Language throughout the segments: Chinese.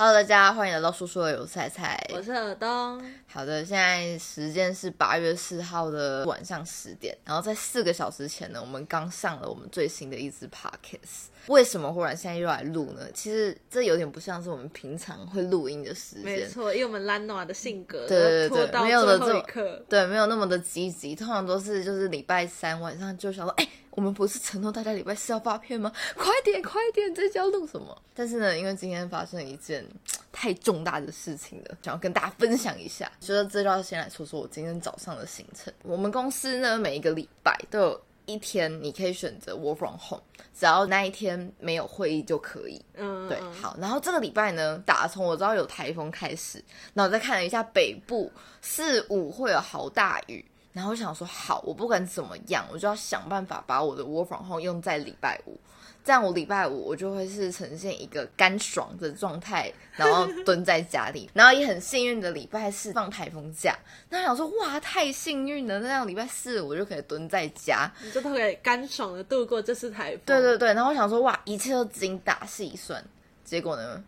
Hello，大家欢迎来到叔叔的有菜菜，我是尔东。好的，现在时间是八月四号的晚上十点，然后在四个小时前呢，我们刚上了我们最新的一支 podcast。为什么忽然现在又来录呢？其实这有点不像是我们平常会录音的时间，没错，因为我们兰诺的性格，对对对，没有的这刻，对，没有那么的积极，通常都是就是礼拜三晚上就想说，哎。我们不是承诺大家礼拜四要发片吗？快点，快点，这叫录什么？但是呢，因为今天发生了一件太重大的事情了，想要跟大家分享一下。所以这就要先来说说我今天早上的行程。我们公司呢，每一个礼拜都有一天你可以选择 work from home，只要那一天没有会议就可以。嗯，对，好。然后这个礼拜呢，打从我知道有台风开始，那我再看了一下北部四五会有好大雨。然后我想说，好，我不管怎么样，我就要想办法把我的 work from home 用在礼拜五，这样我礼拜五我就会是呈现一个干爽的状态，然后 蹲在家里，然后也很幸运的礼拜四放台风假，那想说哇，太幸运了，那样礼拜四我就可以蹲在家，你就都可以干爽的度过这次台风。对对对，然后我想说哇，一切都精打细算，结果呢？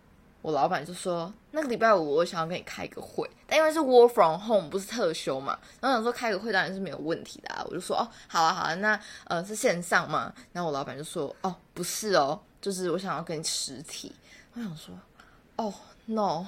我老板就说，那个礼拜五我想要跟你开个会，但因为是 work from home 不是特休嘛，然后想说开个会当然是没有问题的啊，我就说哦，好啊好啊，那呃是线上嘛，然后我老板就说哦不是哦，就是我想要跟你实体，我想说哦 no。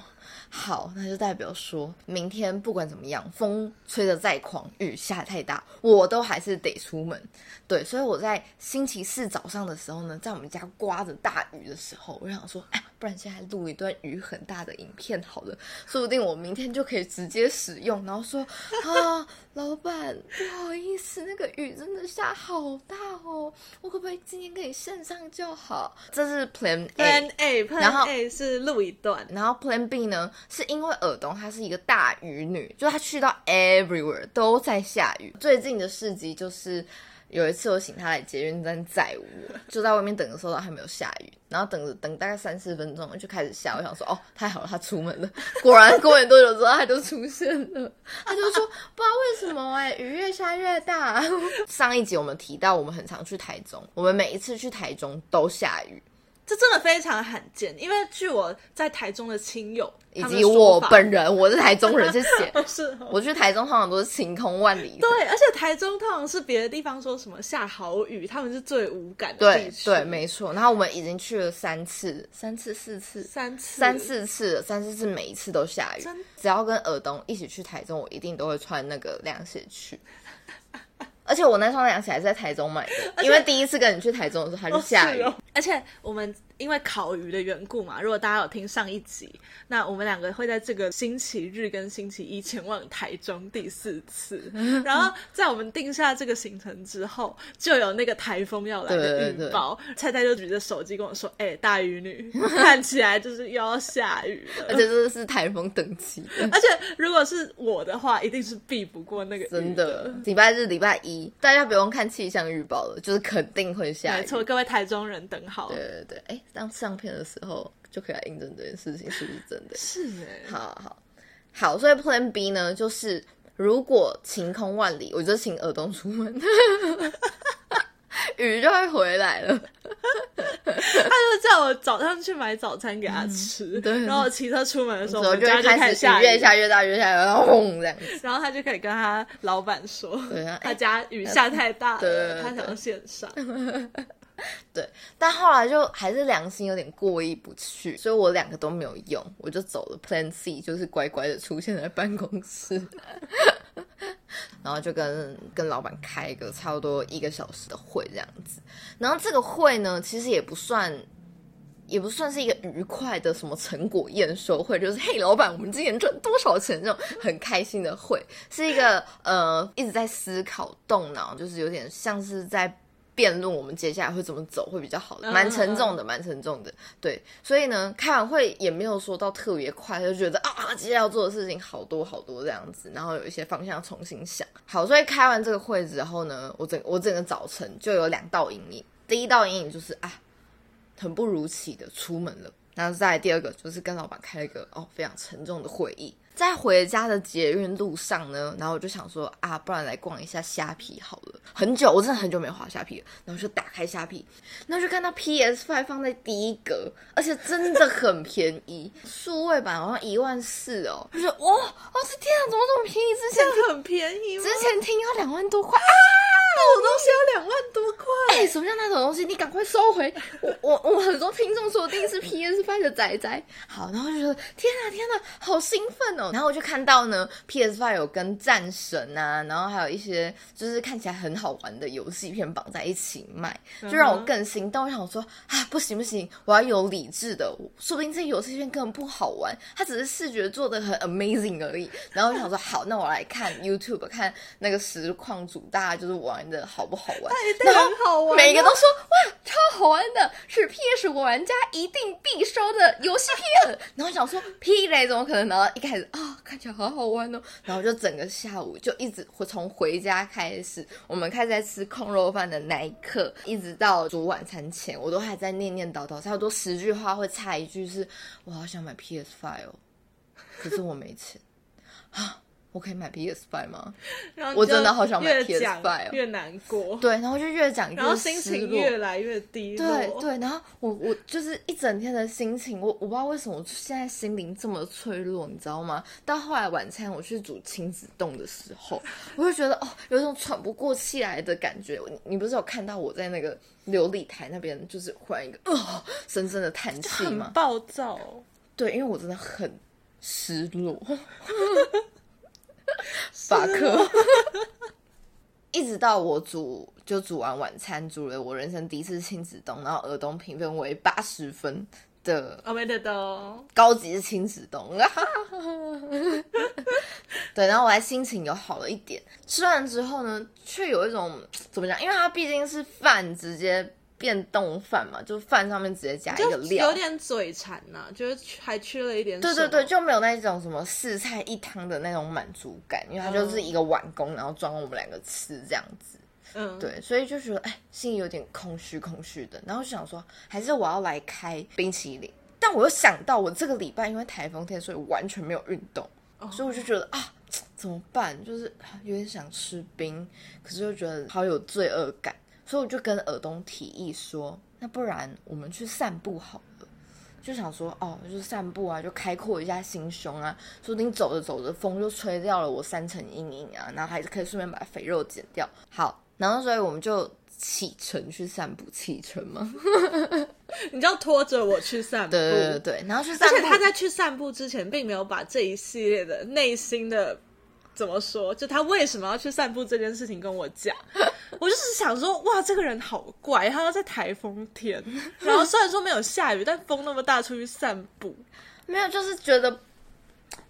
好，那就代表说明天不管怎么样，风吹得再狂，雨下太大，我都还是得出门。对，所以我在星期四早上的时候呢，在我们家刮着大雨的时候，我就想说，哎，不然现在录一段雨很大的影片好了，说不定我明天就可以直接使用。然后说啊，老板，不好意思，那个雨真的下好大哦，我可不可以今天跟你线上就好？这是 Plan A，Plan A，Plan A 是录一段，然后 Plan B 呢？是因为尔东她是一个大雨女，就她去到 everywhere 都在下雨。最近的事迹就是有一次我请她来捷运站载我，就在外面等的时候还没有下雨，然后等着等大概三四分钟就开始下。我想说哦，太好了，她出门了。果然过没多久之后她就出现了，她就说不知道为什么哎，雨越下越大。上一集我们提到我们很常去台中，我们每一次去台中都下雨。这真的非常罕见，因为据我在台中的亲友以及我本人，我是台中人，谢谢。是，我去台中通常都是晴空万里。对，而且台中通常是别的地方说什么下好雨，他们是最无感的地区。对，没错。然后我们已经去了三次，三次、四次、三次、三四次，三四次每一次都下雨。只要跟尔东一起去台中，我一定都会穿那个凉鞋去。而且我那双凉鞋还是在台中买的，因为第一次跟你去台中的时候，它就下雨。而且我们。因为烤鱼的缘故嘛，如果大家有听上一集，那我们两个会在这个星期日跟星期一前往台中第四次。然后在我们定下这个行程之后，就有那个台风要来的预报。菜菜就举着手机跟我说：“哎，大雨女，看起来就是又要下雨了，而且这是台风等级。而且如果是我的话，一定是避不过那个真的。礼拜日、礼拜一，大家不用看气象预报了，就是肯定会下雨。没错，各位台中人等好。对对对，哎。当上片的时候就可以来印证这件事情是不是真的？是哎，好好好，所以 Plan B 呢，就是如果晴空万里，我就请耳东出门，雨就会回来了。他就叫我早上去买早餐给他吃，对，然后骑车出门的时候，我就开始下越下越大，越下越大，轰这样子。然后他就可以跟他老板说，对啊，他家雨下太大了，他想要线上。对，但后来就还是良心有点过意不去，所以我两个都没有用，我就走了 Plan C，就是乖乖的出现在办公室，然后就跟跟老板开一个差不多一个小时的会这样子。然后这个会呢，其实也不算，也不算是一个愉快的什么成果验收会，就是嘿，老板，我们今年赚多少钱这种很开心的会，是一个呃一直在思考、动脑，就是有点像是在。辩论我们接下来会怎么走会比较好的，蛮沉重的，蛮沉重的。对，所以呢，开完会也没有说到特别快，就觉得啊，接下来要做的事情好多好多这样子，然后有一些方向重新想。好，所以开完这个会之后呢，我整我整个早晨就有两道阴影。第一道阴影就是啊，很不如期的出门了。然后再第二个就是跟老板开了一个哦非常沉重的会议。在回家的捷运路上呢，然后我就想说啊，不然来逛一下虾皮好了。很久，我真的很久没有滑虾皮了，然后就打开虾皮，然后就看到 PS Five 放在第一格，而且真的很便宜，数位版好像一万四哦，就是哇，我的天啊，怎么这么便宜？之前这很便宜吗？之前听要两万多块啊！那种东西要两万多块，哎、什么叫那种东西？你赶快收回！我我我很多听众说定是 PS Five 的仔仔，好，然后就觉得天啊天啊，好兴奋哦！然后我就看到呢，PS Five 有跟战神啊，然后还有一些就是看起来很好玩的游戏片绑在一起卖，就让我更心动。我想说啊，不行不行，我要有理智的，说不定这游戏片根本不好玩，它只是视觉做的很 amazing 而已。然后我想说好，那我来看 YouTube 看那个实况组大家就是玩的好不好玩。一定很好玩啊。每个都说哇超好玩的，是 PS 玩家一定必收的游戏片。然后想说屁嘞，怎么可能？然后一开始啊、看起来好好玩哦，然后就整个下午就一直从回家开始，我们开始在吃空肉饭的那一刻，一直到煮晚餐前，我都还在念念叨叨，差不多十句话会差一句是我好想买 PS Five 哦，可是我没钱啊。我可以买 PS Five 吗？然后我真的好想买 PS Five，越难过，对，然后就越讲越然后心情越来越低落。对对，然后我我就是一整天的心情，我我不知道为什么我现在心灵这么脆弱，你知道吗？到后来晚餐我去煮亲子冻的时候，我就觉得哦，有一种喘不过气来的感觉。你你不是有看到我在那个琉璃台那边，就是忽然一个呃深深的叹气很吗？暴躁。对，因为我真的很失落。法克。一直到我煮就煮完晚餐，煮了我人生第一次亲子冻，然后耳东评分为八十分的我没得到，高级亲子冻，对，然后我还心情有好了一点。吃完之后呢，却有一种怎么讲？因为它毕竟是饭直接变冻饭嘛，就饭上面直接加一个料，有点嘴馋呐、就是还缺了一点。对对对，，就没有那种什么四菜一汤的那种满足感，因为它就是一个碗公，然后装我们两个吃这样子。嗯，对，所以就觉得哎，心里有点空虚空虚的，然后就想说，还是我要来开冰淇淋。但我又想到，我这个礼拜因为台风天，所以完全没有运动，所以我就觉得啊，怎么办？就是啊有点想吃冰，可是又觉得好有罪恶感，所以我就跟尔东提议说，那不然我们去散步好了。就想说，哦，就是散步啊，就开阔一下心胸啊，说不定走着走着风就吹掉了我三层阴影啊，然后还是可以顺便把肥肉减掉。好，然后所以我们就启程去散步，启程嘛？你就要拖着我去散步。对对对对，然后去散步，而且他在去散步之前，并没有把这一系列的内心的怎么说，就他为什么要去散步这件事情跟我讲。我就是想说，哇，这个人好怪，他要在台风天，然后虽然说没有下雨，但风那么大，出去散步。没有，就是觉得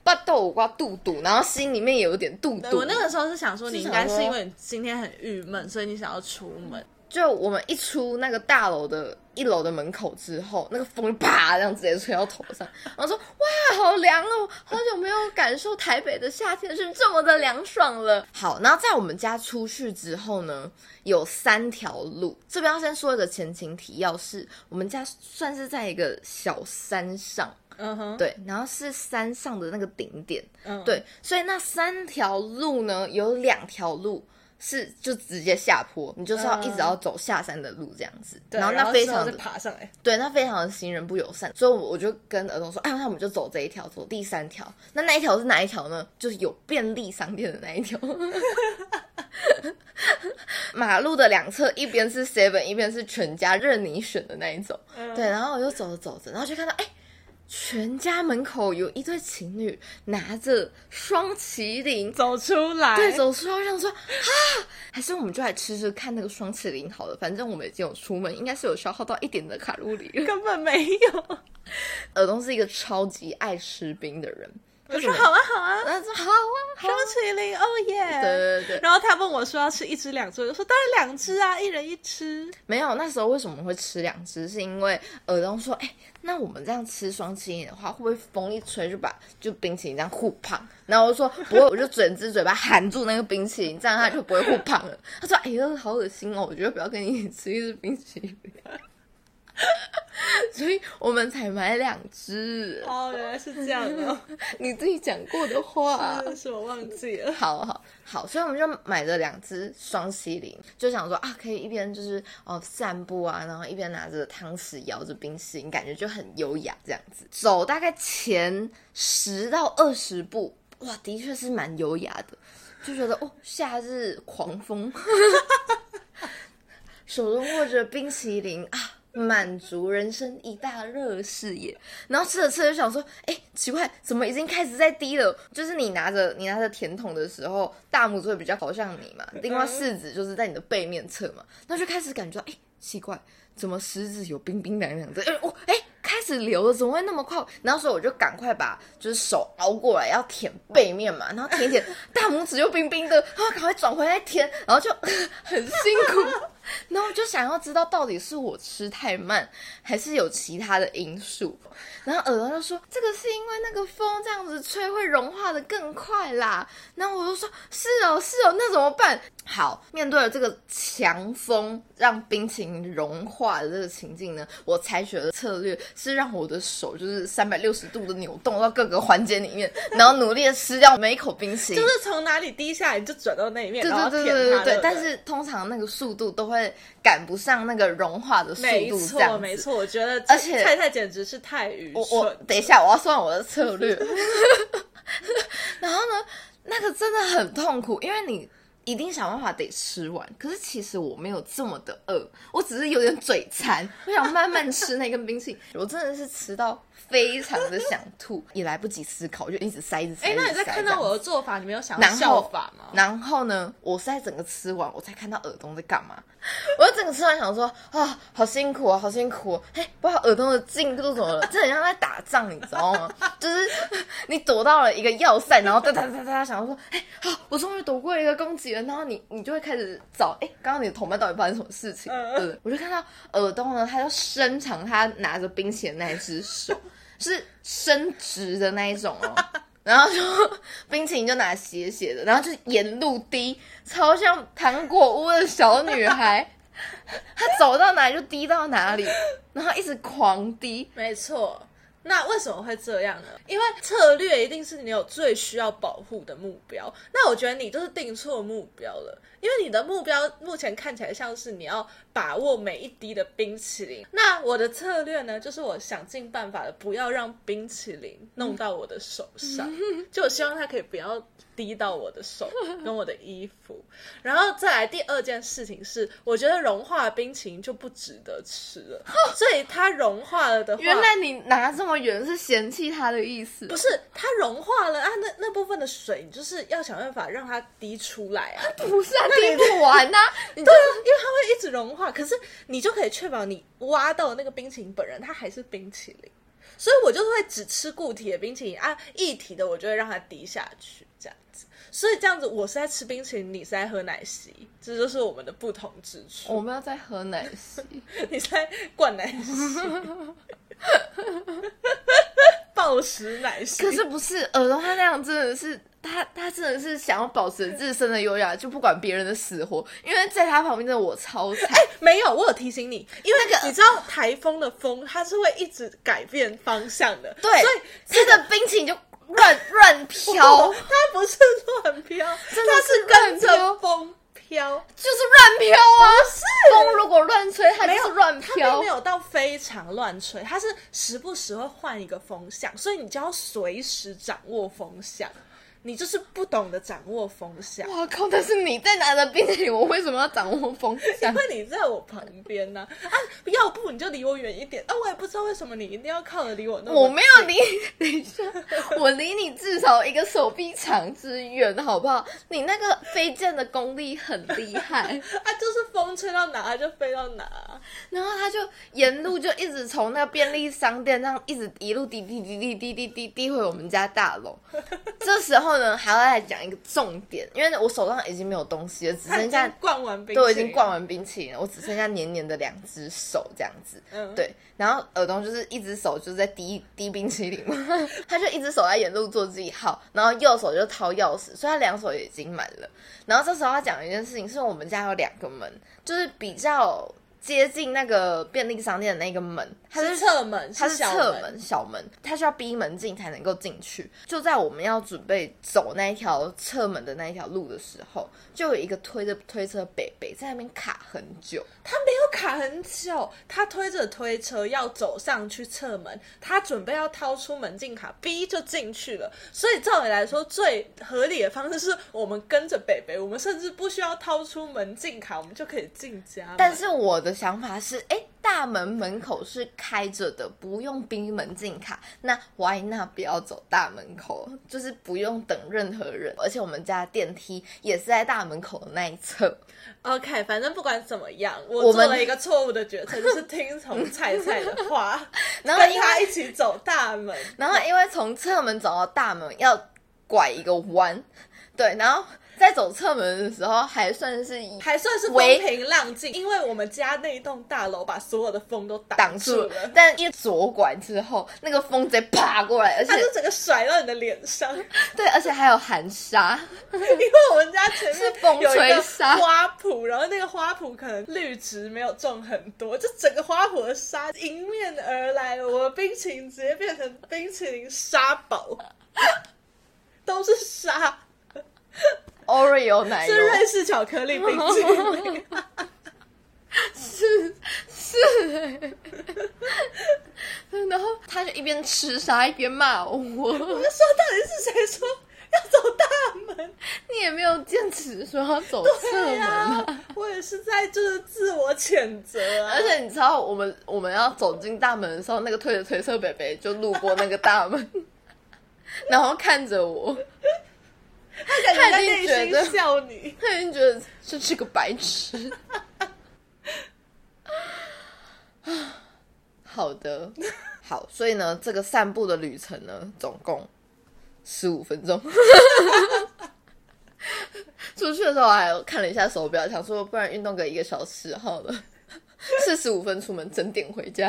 巴豆瓜肚肚，然后心里面也有点肚肚。我那个时候是想说，你应该是因为你今天很郁闷，所以你想要出门。就我们一出那个大楼的一楼的门口之后，那个风就啪这样直接吹到头上，然后说哇好凉哦，好久没有感受台北的夏天是这么的凉爽了。好，然后在我们家出去之后呢，有三条路。这边要先说一个前情提要是，我们家算是在一个小山上，嗯哼，对，然后是山上的那个顶点，嗯，对，所以那三条路呢，有两条路是就直接下坡，你就是要一直要走下山的路这样子，对，然后那非常的爬上来。对，那非常的行人不友善，所以我就跟儿童说，哎，那我们就走这一条，走第三条。那那一条是哪一条呢？就是有便利商店的那一条。马路的两侧，一边是 Seven，一边是全家，任你选的那一种。嗯对，然后我就走着走着，然后就看到，哎，全家门口有一对情侣拿着双麒麟走出来，对，走出来，我想说啊，还是我们就来吃吃看那个双麒麟好了，反正我们已经有出门，应该是有消耗到一点的卡路里了。根本没有。耳东是一个超级爱吃冰的人，我说好啊好啊，他说好啊，好双啊，麒麟，哦耶！对对对，然后他问我说要吃一只两只，我就说当然两只啊，一人一只。没有，那时候为什么会吃两只？是因为尔东说，哎、那我们这样吃双麒麟的话，会不会风一吹就把就冰淇淋这样互胖？然后我说不会，我就整只嘴巴含住那个冰淇淋，这样它就不会互胖了。他说，哎呀，好恶心哦，我觉得不要跟你一起吃一只冰淇淋。所以我们才买两只。哦，原来是这样哦，你自己讲过的话。真的是我忘记了。好好好，所以我们就买了两只双麒麟，就想说啊，可以一边就是哦散步啊，然后一边拿着汤匙摇着冰淇淋，感觉就很优雅这样子。走大概前十到二十步，哇，的确是蛮优雅的，就觉得哦，夏日狂风，手中握着冰淇淋啊。满足人生一大热视野，然后吃着吃着就想说，哎，奇怪，怎么已经开始在滴了？就是你拿着你拿着甜筒的时候，大拇指会比较朝向你嘛，另外四指就是在你的背面侧嘛，那就开始感觉到，哎，奇怪，怎么食指有冰冰凉凉的？哎，哦，哎，开始流了，怎么会那么快？然后所以我就赶快把就是手熬过来要舔背面嘛，然后舔一舔，大拇指又冰冰的，然后赶快转回来舔，然后就 很辛苦。然后我就想要知道到底是我吃太慢，还是有其他的因素。然后耳朵就说：“这个是因为那个风这样子吹会融化的更快啦。”然后我就说：“是哦，是哦，那怎么办？”好，面对了这个强风让冰淇淋融化的这个情境呢，我采取的策略是让我的手就是三百六十度的扭动到各个环节里面，然后努力的吃掉每一口冰淇淋，就是从哪里滴下来就转到那一面，对对对对对对。但是通常那个速度都会赶不上那个融化的速度，没错没错。我觉得而且菜菜简直是太愚蠢。我等一下我要算我的策略，然后呢，那个真的很痛苦，因为你。一定想办法得吃完，可是其实我没有这么的饿，我只是有点嘴馋，我想慢慢吃那根冰淇淋。我真的是吃到非常的想吐，也来不及思考，就一直塞，一直塞。哎，那你在看到我的做法，你没有想效法吗？然后呢，我是在整个吃完，我才看到耳东在干嘛。我整个吃完想说啊，好辛苦啊，好辛苦！哎，不知道耳东的进度怎么了，这很像在打仗，你知道吗？就是你躲到了一个要塞，然后哒哒哒哒，想说，哎，好，我终于躲过一个攻击了。然后你你就会开始找，哎，刚刚你的同伴到底发生什么事情？嗯，我就看到耳东呢，他就伸长他拿着冰淇淋那一只手，是伸直的那一种哦。然后就冰淇淋就拿斜斜的，然后就沿路滴，超像糖果屋的小女孩，她走到哪里就滴到哪里，然后一直狂滴。没错，那为什么会这样呢？因为策略一定是你有最需要保护的目标。那我觉得你就是定错目标了，因为你的目标目前看起来像是你要。把握每一滴的冰淇淋。那我的策略呢，就是我想尽办法的不要让冰淇淋弄到我的手上，就我希望它可以不要滴到我的手跟我的衣服。然后再来第二件事情是，我觉得融化冰淇淋就不值得吃了。所以它融化了的话，原来你拿这么远是嫌弃它的意思？不是，它融化了啊，那那部分的水，你就是要想办法让它滴出来啊。不是啊，滴不完呐。对啊，因为它会一直融化。可是你就可以确保你挖到的那个冰淇淋本人它还是冰淇淋，所以我就会只吃固体的冰淇淋啊，液体的我就会让它滴下去这样子。所以这样子我是在吃冰淇淋，你是在喝奶昔，这就是我们的不同之处。我们要在喝奶昔，你在灌奶昔，暴食奶昔。可是不是耳朵它那样真的是。他他真的是想要保持自身的优雅，就不管别人的死活，因为在他旁边的我超惨。哎，没有，我有提醒你，因为那个你知道台风的风，它是会一直改变方向的，对，所以这个冰淇淋就乱乱飘，它不是乱飘，它是跟着风飘，就是乱飘啊！是风如果乱吹，它就是乱飘，没有到非常乱吹，它是时不时会换一个风向，所以你就要随时掌握风向。你就是不懂得掌握风向。我靠！但是你在拿着冰淇淋，我为什么要掌握风向？因为你在我旁边呢。啊，要不你就离我远一点。啊，我也不知道为什么你一定要靠着离我那么。我没有离，等一下，我离你至少一个手臂长之远，好不好？你那个飞剑的功力很厉害。啊，就是风吹到哪就飞到哪，然后他就沿路就一直从那个便利商店这样一直一路滴滴滴滴滴滴滴滴回我们家大楼。这时候。呢，还要再讲一个重点，因为我手上已经没有东西了，只剩下灌完冰，都已经灌完冰淇淋了，我只剩下黏黏的两只手这样子。嗯，对，然后耳东就是一只手就是在滴滴冰淇淋嘛，他就一只手在沿路做记号，然后右手就掏钥匙，所以他两手已经满了。然后这时候他讲一件事情，是我们家有两个门，就是比较接近那个便利商店的那个门，它是侧门，它是小门，侧门，小门，它需要逼门进才能够进去。就在我们要准备走那一条侧门的那一条路的时候，就有一个推着推车北北在那边卡很久。他没有卡很久，他推着推车要走上去侧门，他准备要掏出门禁卡，逼就进去了。所以照理来说，最合理的方式是我们跟着北北，我们甚至不需要掏出门禁卡，我们就可以进家。但是我的想法是，哎，大门门口是开着的，不用逼门禁卡，那 why not 不要走大门口，就是不用等任何人，而且我们家电梯也是在大门口的那一侧。OK，反正不管怎么样，我做了一个错误的决策，就是听从菜菜的话，然后跟他一起走大门。然后因为从侧门走到大门要拐一个弯，对，然后在走侧门的时候还算是还算是风平浪静，因为我们家那一栋大楼把所有的风都挡挡住住了，但一左拐之后，那个风直接爬过来，而且它就整个甩到你的脸上。对，而且还有含沙，因为我们家前面是风有一个吹沙花圃，然后那个花圃可能绿植没有种很多，就整个花圃的沙迎面而来，我的冰淇淋直接变成冰淇淋沙堡，都是沙，Oreo 奶油是瑞士巧克力冰淇淋。是是欸，然后他就一边吃啥一边骂我，我就说，到底是谁说要走大门？你也没有坚持说要走侧门啊。呀，我也是在就是自我谴责啊，而且你知道，我们我们要走进大门的时候，那个推着推车北北就路过那个大门，然后看着我，他他已经觉得心笑你。他已经觉得这是个白痴。好的，好，所以呢，这个散步的旅程呢，总共十五分钟。出去的时候我还看了一下手表，想说不然运动个一个小时好了，四十五分出门，整点回家。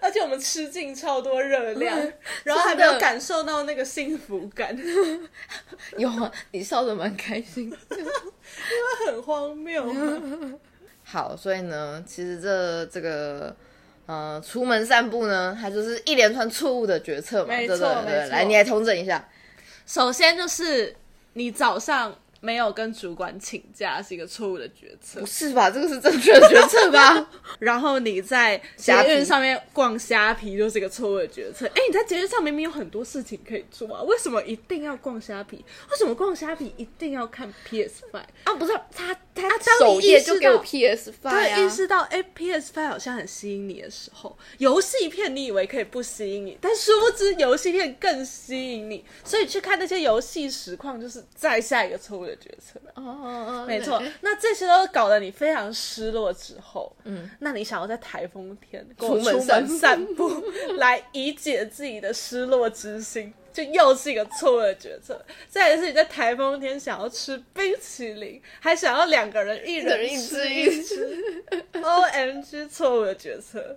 而且我们吃进超多热量，然后还没有感受到那个幸福感，有啊，你笑的蛮开心。因为很荒谬。好，所以呢，其实这这个呃，出门散步呢，它就是一连串错误的决策嘛，没对对对。来，你来通整一下。首先就是你早上没有跟主管请假是一个错误的决策不，是吧？这个是正确的决策吧？然后你在捷虾皮运上面逛虾皮就是一个错误的决策。哎，你在捷运上明明有很多事情可以做啊，为什么一定要逛虾皮？为什么逛虾皮一定要看 PS Five 啊？不是他他当首你意识页就给我到 PS Five 对，意啊！识到哎，PS Five 好像很吸引你的时候，游戏片你以为可以不吸引你，但殊不知游戏片更吸引你，所以去看那些游戏实况就是再下一个错误的。决策。哦，没错，那这些都搞得你非常失落之后，嗯，那你想要在台风天出门散步，来以解自己的失落之心，就又是一个错误的决策。再一是你在台风天想要吃冰淇淋，还想要两个人一人人一吃只一吃，O M G 错误的决策。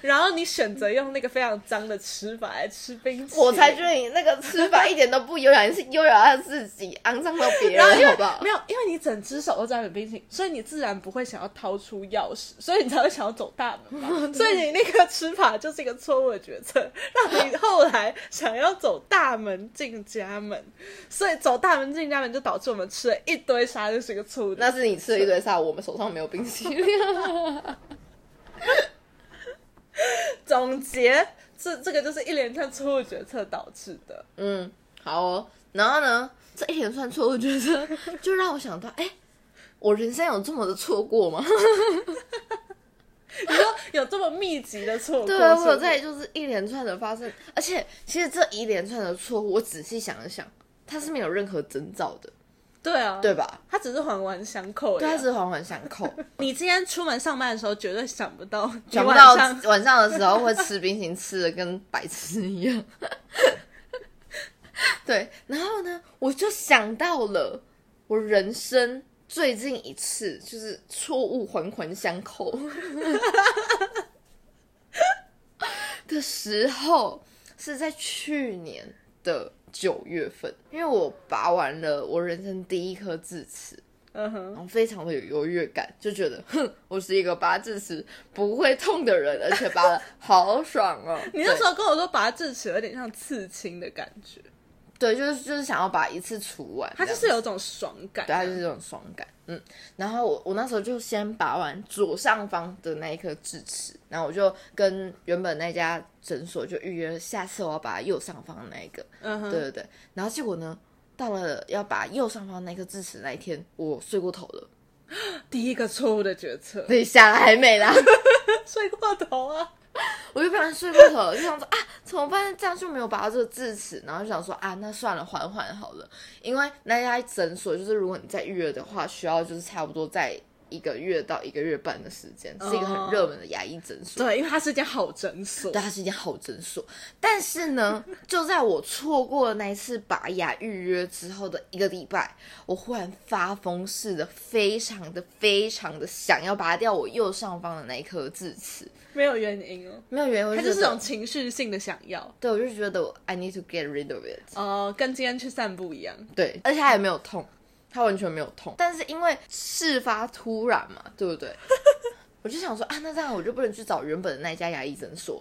然后你选择用那个非常脏的吃法来吃冰淇淋，我才觉得你那个吃法一点都不优雅，你是优雅到自己，肮脏到别人，好不好没？有，因为你整只手都沾满冰淇淋，所以你自然不会想要掏出钥匙，所以你才会想要走大门嘛。所以你那个吃法就是一个错误的决策，让你后来想要走大门进家门，所以走大门进家门就导致我们吃了一堆沙，就是一个错误。那是你吃了一堆沙，我们手上没有冰淇淋。总结，这这个就是一连串错误决策导致的。嗯，好哦。然后呢，这一连串错误决策，就让我想到，哎、我人生有这么的错过吗？你说有这么密集的错误？对啊，我有在就是一连串的发生，而且其实这一连串的错误，我仔细想了想，它是没有任何征兆的，对啊，对吧？它只是环环相扣对，啊。它是环环相扣。你今天出门上班的时候，绝对想不到，想不到晚上的时候会吃冰淇淋，吃的跟白痴一样。对，然后呢，我就想到了我人生最近一次就是错误环环相扣 的时候，是在去年的九月份，因为我拔完了我人生第一颗智齿，嗯哼，然后非常的有优越感，就觉得哼，我是一个拔智齿不会痛的人，而且拔了好爽哦。你那时候跟我说拔智齿有点像刺青的感觉，对，就是就是想要把一次除完，它就是有种爽感。对，它就是这种爽感。嗯，然后我我那时候就先拔完左上方的那一颗智齿，然后我就跟原本那家诊所就预约，下次我要拔右上方的那一个。嗯哼，对对对，然后结果呢，到了要拔右上方那颗智齿那一天，我睡过头了。第一个错误的决策，等一下还没啦，睡过头啊！我就不然睡过头了，就想说啊，怎么办？这样就没有拔到这个智齿，然后就想说啊，那算了，缓缓好了。因为那家诊所就是如果你再预约的话，需要就是差不多在一个月到一个月半的时间，是一个很热门的牙医诊所。对，因为它是一间好诊所。对，它是一间好诊所。但是呢，就在我错过了那一次拔牙预约之后的一个礼拜，我忽然发疯似的，非常的非常的想要拔掉我右上方的那一颗智齿。没有原因哦，没有原因，我它就是这种情绪性的想要。对，我就觉得 I need to get rid of it。哦、跟今天去散步一样。对，而且它也没有痛，它完全没有痛。但是因为事发突然嘛，对不对？我就想说啊，那这样我就不能去找原本的那一家牙医诊所，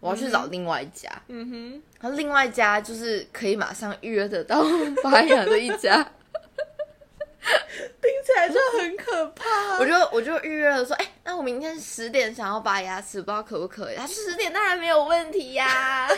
我要去找另外一家。嗯哼，然后另外一家就是可以马上预约得到 拔牙的一家，听起来就很可怕。我就我就预约了说，哎、那我明天十点想要拔牙齿，不知道可不可以？他十点当然没有问题呀、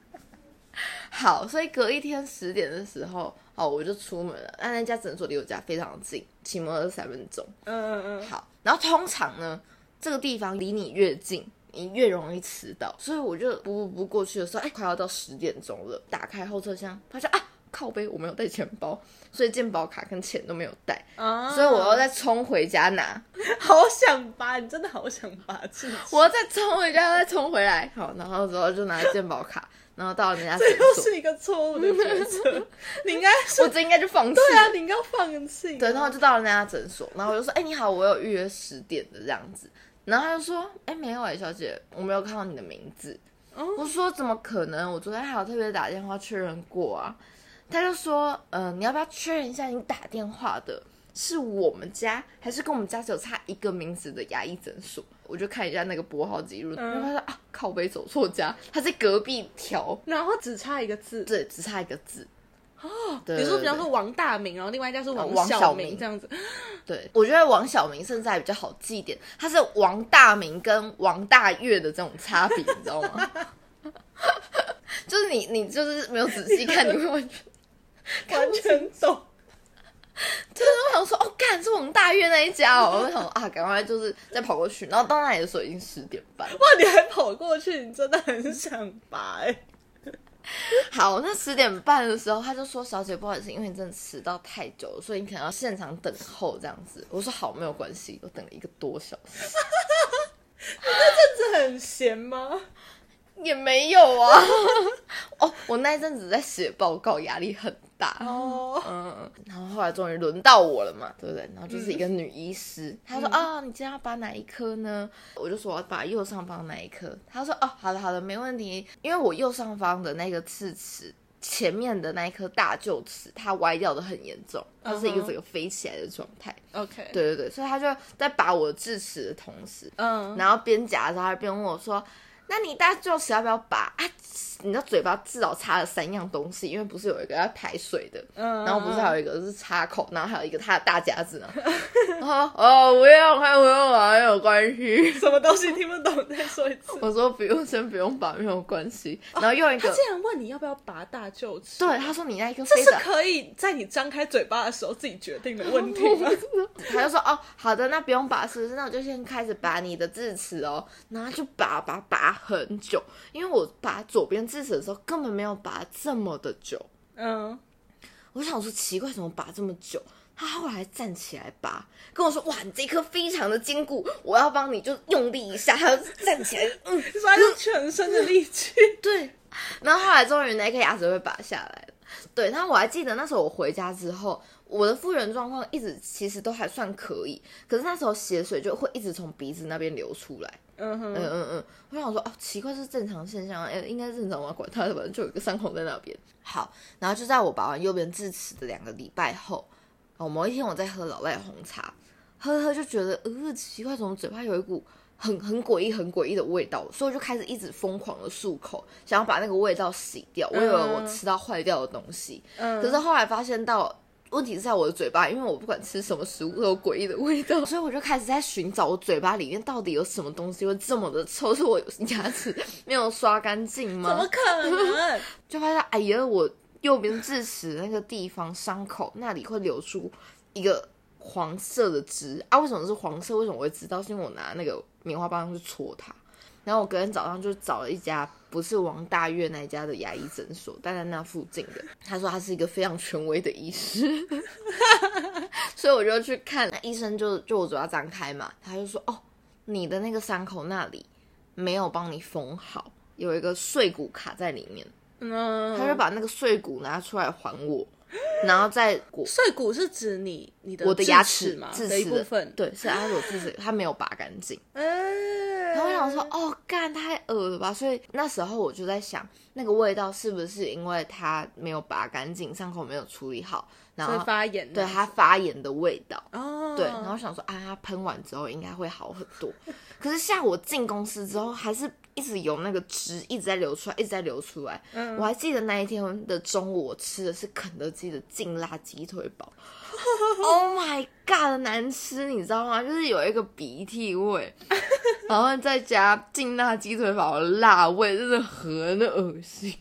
好，所以隔一天十点的时候，哦，我就出门了。那那家诊所离我家非常近，骑摩托车三分钟。嗯嗯嗯，好，然后通常呢，这个地方离你越近，你越容易迟到，所以我就不不不过去的时候，哎，快要到十点钟了，打开后车厢，发现啊，靠背我没有带钱包，所以健保卡跟钱都没有带，啊所以我要再冲回家拿，好想拔，你真的好想拔。我要再冲回家，再冲回来，好，然后之后就拿健保卡，然后到了人家诊这又，是一个错误的决策，你应该我这应该就放弃对啊，你应该放弃。对，然后就到了那家诊所，然后我就说：“哎、你好，我有预约十点的这样子。”然后他就说：“哎、没有哎、小姐，我没有看到你的名字。哦我说：“怎么可能？我昨天还有特别打电话确认过啊。”他就说：“嗯、你要不要确认一下你打电话的是我们家，还是跟我们家只有差一个名字的牙医诊所？”我就看一下那个拨号记录，然后他说：“啊，靠背走错家，他在隔壁条，然后只差一个字。对，只差一个字。”哦，比如说，比方说王大明，然后另外一家是王小小明这样子，对，我觉得王小明甚至还比较好记一点，他是王大明跟王大月的这种差别，你知道吗？就是你，你就是没有仔细看，你会完全，完全懂。就是我想说，哦，干是我们大院那一家哦，我就想说啊，赶快就是再跑过去，然后到那里的时候已经十点半。哇，你还跑过去，你真的很想拔哎、好，那十点半的时候，他就说：“小姐，不好意思，因为你真的迟到太久了，所以你可能要现场等候这样子。”我说：“好，没有关系。”我等了一个多小时。这很闲吗？也没有啊。哦，我那一阵子在写报告，压力很大。哦，嗯，然后后来终于轮到我了嘛，对不对？然后就是一个女医师，她说：“啊、你今天要拔哪一颗呢？”我就说我要拔右上方那一颗。她说：“哦，好的好的，没问题。因为我右上方的那个智齿前面的那一颗大臼齿，它歪掉的很严重，它是一个整个飞起来的状态。OK，，对对对，所以她就在拔我的智齿的同时，嗯，然后边夹的时候，他边问我说：“那你大臼齿要不要拔啊？”你的嘴巴至少插了三样东西，因为不是有一个要排水的，嗯然后不是还有一个是插口，然后还有一个它的大夹子呢。然后哦，不用，还不用拔，没有关系。什么东西听不懂？再说一次。我说不用，先不用拔，没有关系。然后用一个，他竟然问你要不要拔大臼齿？对，他说你那一个这是，可以在你张开嘴巴的时候自己决定的问题吗？他就说哦，好的，那不用拔，是不是？那我就先开始拔你的智齿哦。然后就拔拔拔很久，因为我拔左边智齿的时候根本没有拔这么的久。嗯，我想说奇怪，怎么拔这么久？他后来站起来拔，跟我说：“哇，你这颗非常的坚固，我要帮你就用力一下。”他就站起来，嗯，你说他用全身的力气，对。然后后来终于那颗牙齿被拔下来了。对，然后我还记得那时候我回家之后，我的复原状况一直其实都还算可以，可是那时候血水就会一直从鼻子那边流出来。嗯哼，嗯嗯嗯，我想说哦，奇怪，是正常现象，哎、应该正常吗？管它反正就有一个伤口在那边。好，然后就在我拔完右边智齿的两个礼拜后，哦，某一天我在喝老赖红茶，喝喝就觉得呃奇怪，怎么嘴巴有一股很很诡异、很诡异的味道，所以我就开始一直疯狂的漱口，想要把那个味道洗掉。我以为我吃到坏掉的东西，嗯可是后来发现到。问题是在我的嘴巴，因为我不管吃什么食物都有诡异的味道，所以我就开始在寻找我嘴巴里面到底有什么东西会这么的臭，是我牙齿没有刷干净吗怎么？可能？就发现，哎呀，我右边智齿那个地方伤口那里会流出一个黄色的汁啊！为什么是黄色？为什么我会知道？是因为我拿那个棉花棒去戳它。然后我隔天早上就找了一家不是王大月那一家的牙医诊所，但在那附近的。他说他是一个非常权威的医师，所以我就去看。那医生就就我嘴巴张开嘛，他就说：“哦，你的那个伤口那里没有帮你缝好，有一个碎骨卡在里面。”嗯，他就把那个碎骨拿出来还我，然后再我碎骨是指你你的我的牙齿嘛齿智的一齿部分。对，是他有智齿，他没有拔干净。嗯，然后我想说，哦，干太恶了吧！所以那时候我就在想，那个味道是不是因为他没有拔干净，伤口没有处理好，然会后发炎的。对它发炎的味道。哦，对，然后想说啊，它喷完之后应该会好很多。可是下午我进公司之后，还是一直有那个汁一直在流出来，一直在流出来。嗯我还记得那一天的中午，我吃的是肯德基的劲辣鸡腿堡。oh my god，难吃，你知道吗？就是有一个鼻涕味，然后再加劲辣鸡腿堡的辣味，真的很恶心。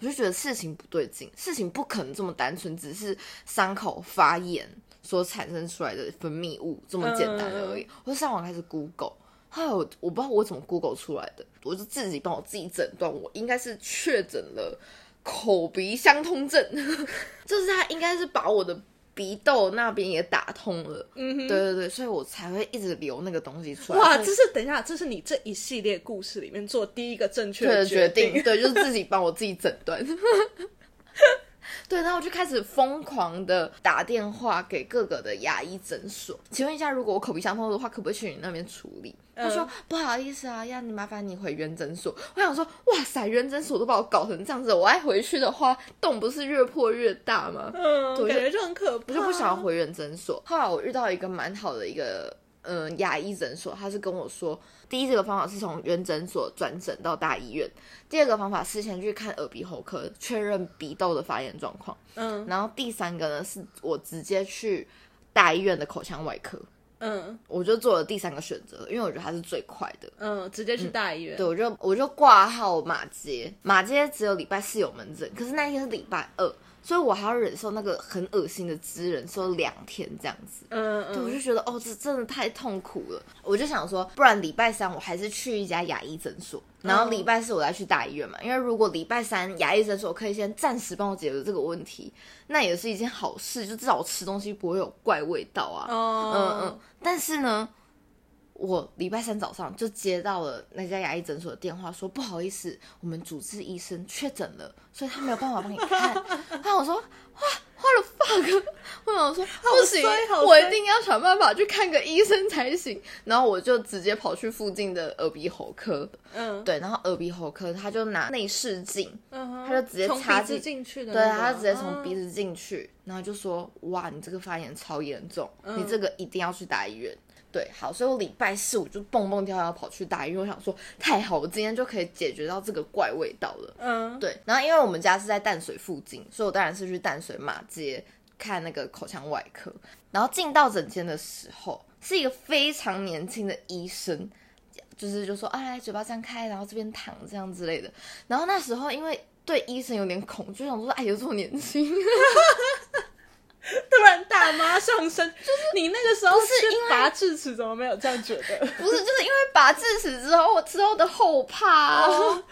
我就觉得事情不对劲，事情不可能这么单纯，只是伤口发炎所产生出来的分泌物这么简单而已。我就上网开始 Google，后来我我不知道我怎么 Google 出来的，我就自己帮我自己诊断，我应该是确诊了口鼻相通症，就是他应该是把我的鼻窦那边也打通了。嗯哼对对对，所以我才会一直流那个东西出来。哇，这是等一下，这是你这一系列故事里面做第一个正确的决决定，对，就是自己帮我自己诊断。对，然后我就开始疯狂的打电话给各个的牙医诊所，请问一下，如果我口鼻相通的话，可不可以去你那边处理？他说、嗯不好意思啊，要你麻烦你回原诊所。我想说，哇塞，原诊所都把我搞成这样子，我爱回去的话，洞不是越破越大吗？嗯，我感觉就很可怕。我就不想要回原诊所。后来我遇到一个蛮好的一个嗯、呃牙医诊所，他是跟我说，第一这个方法是从原诊所转诊到大医院，第二个方法是先去看耳鼻喉科确认鼻窦的发炎状况，嗯然后第三个呢是我直接去大医院的口腔外科。嗯我就做了第三个选择，因为我觉得它是最快的。嗯，直接去大医院。对，我就我就挂号马街，马街只有礼拜四有门诊，可是那一天是礼拜二，所以我还要忍受那个很恶心的汁，忍受两天这样子。嗯对，我嗯就觉得哦，这真的太痛苦了。我就想说，不然礼拜三我还是去一家牙医诊所，然后礼拜四我再去大医院嘛。因为如果礼拜三牙医诊所可以先暂时帮我解决这个问题，那也是一件好事，就至少我吃东西不会有怪味道啊。嗯哦嗯，但是呢，我礼拜三早上就接到了那家牙医诊所的电话，说不好意思，我们主治医生确诊了，所以他没有办法帮你看。然后我说哇，花了 fuck，我想说不行我一定要想办法去看个医生才行。然后我就直接跑去附近的耳鼻喉科，嗯。对，然后耳鼻喉科他就拿内视镜，嗯哼，他就直接插进进去的对，那个，他就直接从嗯。鼻子进去，然后就说：“哇，你这个发炎超严重，嗯。你这个一定要去大医院。”对，好，所以我礼拜四我就蹦蹦跳跳跑去大医院，我想说太好，我今天就可以解决到这个怪味道了。嗯对，然后因为我们家是在淡水附近，所以我当然是去淡水马街看那个口腔外科。然后进到诊间的时候，是一个非常年轻的医生，就是就说啊，来嘴巴张开，然后这边躺这样之类的。然后那时候因为对医生有点恐惧，想说哎有这么年轻，突然大妈上身，就是你那个时候是因为去拔智齿，怎么没有这样觉得？不是就是因为拔智齿之后，我之后的后怕、啊。哦，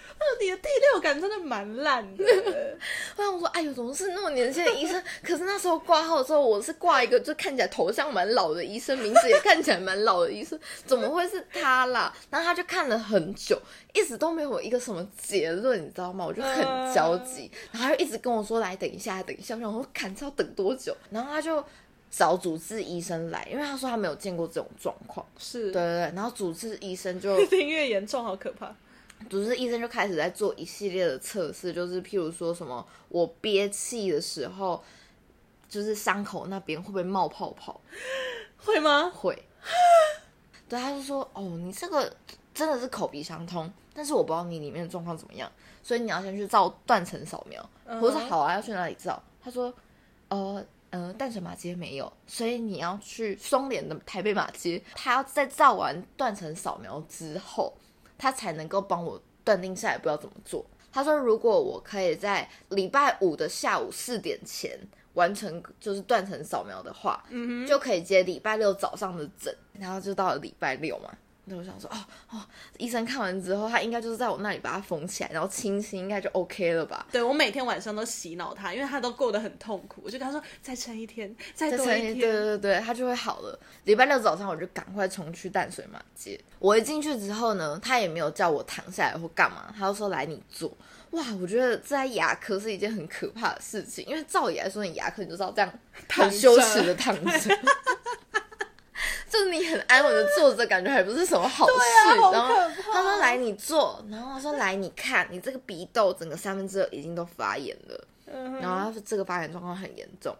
你的第六感真的蛮烂的。我想说，哎呦，怎么是那么年轻的医生？可是那时候挂号的时候，我是挂一个就看起来头像蛮老的医生，名字也看起来蛮老的医生，怎么会是他啦？然后他就看了很久，一直都没有一个什么结论，你知道吗？我就很焦急，然后他就一直跟我说：“来，等一下，等一下。”我想说，看这要等多久？然后他就找主治医生来，因为他说他没有见过这种状况。是，对对对，然后主治医生就越 听越严重，好可怕。主治医生就开始在做一系列的测试，就是譬如说什么我憋气的时候，就是伤口那边会不会冒泡泡？会吗？会。对，他就说：“哦，你这个真的是口鼻相通，但是我不知道你里面的状况怎么样，所以你要先去照断层扫描。”我说：“好啊，要去哪里照？”他说：“呃呃，淡水马街没有，所以你要去双连的台北马街。他要在照完断层扫描之后，他才能够帮我断定下来不知道怎么做。他说，如果我可以在礼拜五的下午四点前。”完成就是断层扫描的话，嗯就可以接礼拜六早上的诊，然后就到了礼拜六嘛。那我想说，哦哦，医生看完之后，他应该就是在我那里把它缝起来，然后清清，应该就 OK 了吧？对我每天晚上都洗脑他，因为他都过得很痛苦，我就跟他说，再撑一天，再多一天，对对对，他就会好了。礼拜六早上我就赶快冲去淡水马街。我一进去之后呢，他也没有叫我躺下来或干嘛，他就说来你坐。哇，我觉得在牙科是一件很可怕的事情，因为照理来说，你牙科你就知道这样很羞耻的躺着，就是你很安稳的坐着，感觉还不是什么好事。然后他说来你坐，然后他说来你看，你这个鼻窦整个三分之二已经都发炎了。然后他说这个发炎状况很严重，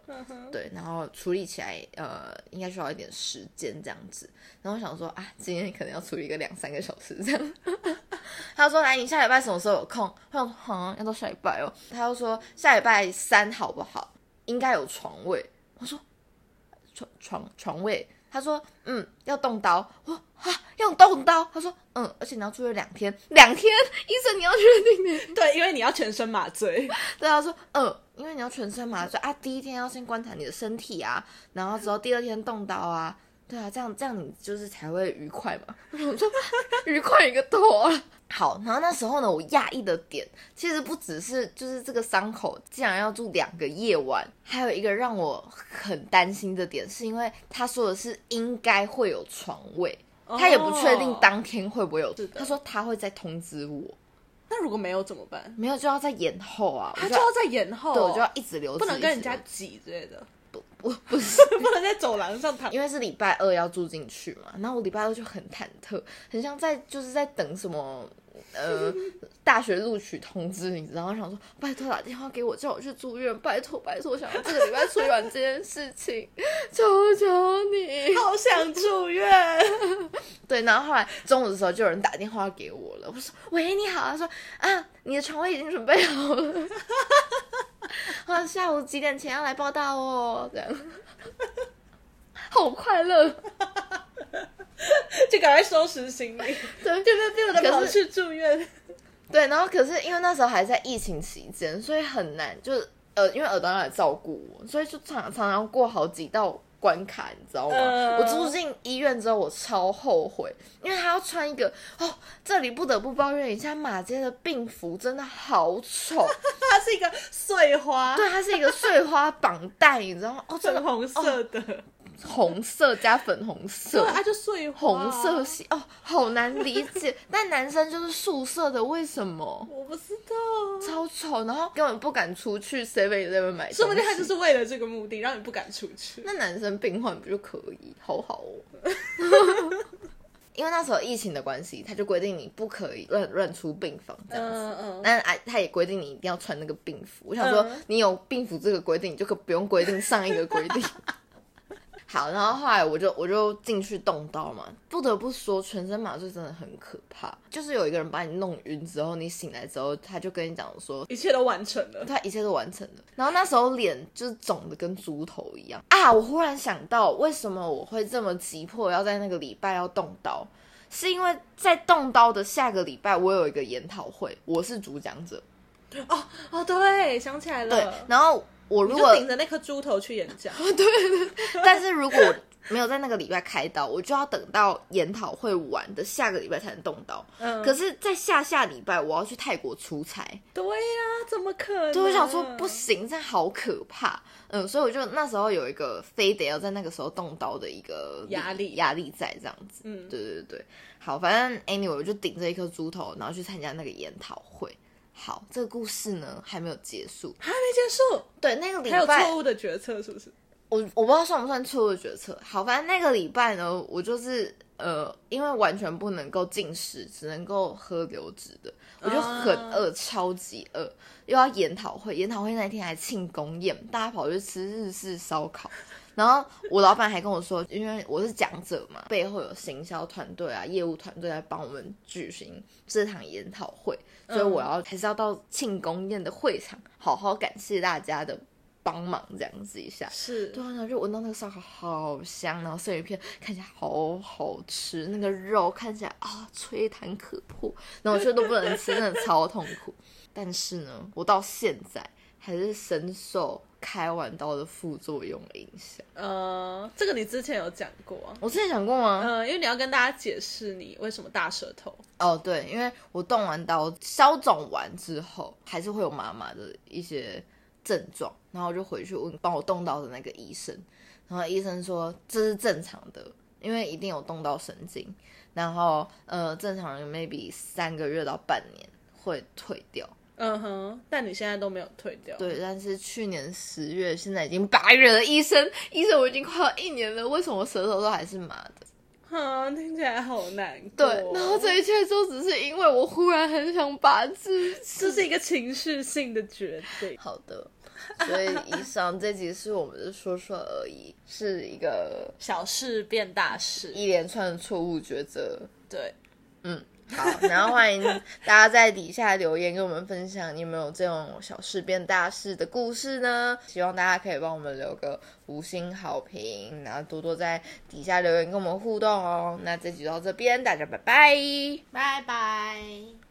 对，然后处理起来呃应该需要一点时间这样子。然后我想说啊，今天可能要处理一个两三个小时这样。他说来，你下礼拜什么时候有空？我说好，要到下礼拜哦。他又说下礼拜三好不好？应该有床位。我说床床床位。他说嗯，要动刀。我啊，要动刀。他说嗯，而且你要住院两天，两天。医生你要确定？对，因为你要全身麻醉。对，他说嗯，因为你要全身麻醉啊。第一天要先观察你的身体啊，然后之后第二天动刀啊。对啊，这样这样你就是才会愉快嘛。我 说愉快一个头啊！好，然后那时候呢，我讶异的点其实不只是就是这个伤口竟然要住两个夜晚，还有一个让我很担心的点，是因为他说的是应该会有床位，他也不确定当天会不会有。他说他会再通知我。那如果没有怎么办？没有就要再延后啊！他就要再延后，对，我就要一直留，不能跟人家挤之类的。不不 不是，不能在走廊上躺，因为是礼拜二要住进去嘛。然后我礼拜二就很忐忑，很像在就是在等什么。呃，大学录取通知，你知道？我想说，拜托打电话给我，叫我去住院，拜托拜托，想要这个礼拜处理完这件事情，求求你，好想住院。对，然后后来中午的时候就有人打电话给我了，我说：“喂，你好。”他说：“啊，你的床位已经准备好了，啊，下午几点前要来报道哦。”这样，好快乐。就赶快收拾行李，对，就跑去住院。对，然后可是因为那时候还在疫情期间，所以很难，就是呃，因为耳朵要来照顾我，所以就常常常过好几道关卡，你知道吗？我住进医院之后，我超后悔，因为他要穿一个哦，这里不得不抱怨一下，马街的病服真的好丑，它是一个碎花，对，它是一个碎花绑带，你知道吗？哦，粉红色的。红色加粉红色，对，它就碎红色系哦，好难理解。但男生就是素色的，为什么？我不知道，超丑，然后根本不敢出去 Seven Eleven 买。说不定他就是为了这个目的，让你不敢出去。那男生病患不就可以？好好哦。因为那时候疫情的关系，他就规定你不可以乱乱出病房这样子。嗯嗯。但哎，他也规定你一定要穿那个病服。我想说，你有病服这个规定，你就可不用规定上一个规定。好，然后后来我就我就进去动刀嘛，不得不说全身麻醉真的很可怕，就是有一个人把你弄晕之后，你醒来之后，他就跟你讲说一切都完成了，他一切都完成了。然后那时候脸就是肿的跟猪头一样啊！我忽然想到，为什么我会这么急迫要在那个礼拜要动刀，是因为在动刀的下个礼拜我有一个研讨会，我是主讲者。哦哦，对，想起来了。对，然后。我如果顶着那颗猪头去演讲，对对，但是如果没有在那个礼拜开刀，我就要等到研讨会完的下个礼拜才能动刀。嗯，可是，在下下礼拜我要去泰国出差。对呀，怎么可能？对，我想说不行，这样好可怕。嗯，所以我就那时候有一个非得要在那个时候动刀的一个压力压力在这样子。嗯，对对对，好，反正 anyway 我就顶着一颗猪头，然后去参加那个研讨会。好，这个故事呢还没有结束，还没结束。对，那个礼拜还有错误的决策，是不是？我我不知道算不算错误决策。好，反正那个礼拜呢，我就是呃，因为完全不能够进食，只能够喝流质的，我就很饿，超级饿，又要研讨会，研讨会那天还庆功宴，大家跑去吃日式烧烤。然后我老板还跟我说，因为我是讲者嘛，背后有行销团队啊、业务团队来帮我们举行这场研讨会，所以我要还是要到庆功宴的会场，好好感谢大家的帮忙，这样子一下。是，对啊，然后就闻到那个烧烤好香，然后生鱼片看起来好好吃，那个肉看起来啊吹弹可破，然后我却都不能吃，真的超痛苦。但是呢，我到现在还是深受。开完刀的副作用影响，呃，这个你之前有讲过啊？我之前讲过吗？呃，因为你要跟大家解释你为什么大舌头。哦，对，因为我动完刀消肿完之后，还是会有麻麻的一些症状，然后我就回去问帮我动刀的那个医生，然后医生说这是正常的，因为一定有动到神经，然后呃，正常人 maybe 三个月到半年会退掉。嗯哼，但你现在都没有退掉。对，但是去年十月，现在已经八月了。医生，医生，我已经快要一年了，为什么舌头都还是麻的？哈，听起来好难过。对，然后这一切都只是因为我忽然很想拔智，这是一个情绪性的决定。好的，所以以上这集是我们的说说而已，是一个小事变大事，一连串的错误抉择。对，嗯。好，然后欢迎大家在底下留言跟我们分享，你有没有这种小事变大事的故事呢？希望大家可以帮我们留个五星好评，然后多多在底下留言跟我们互动哦。那这集到这边，大家拜拜，拜拜。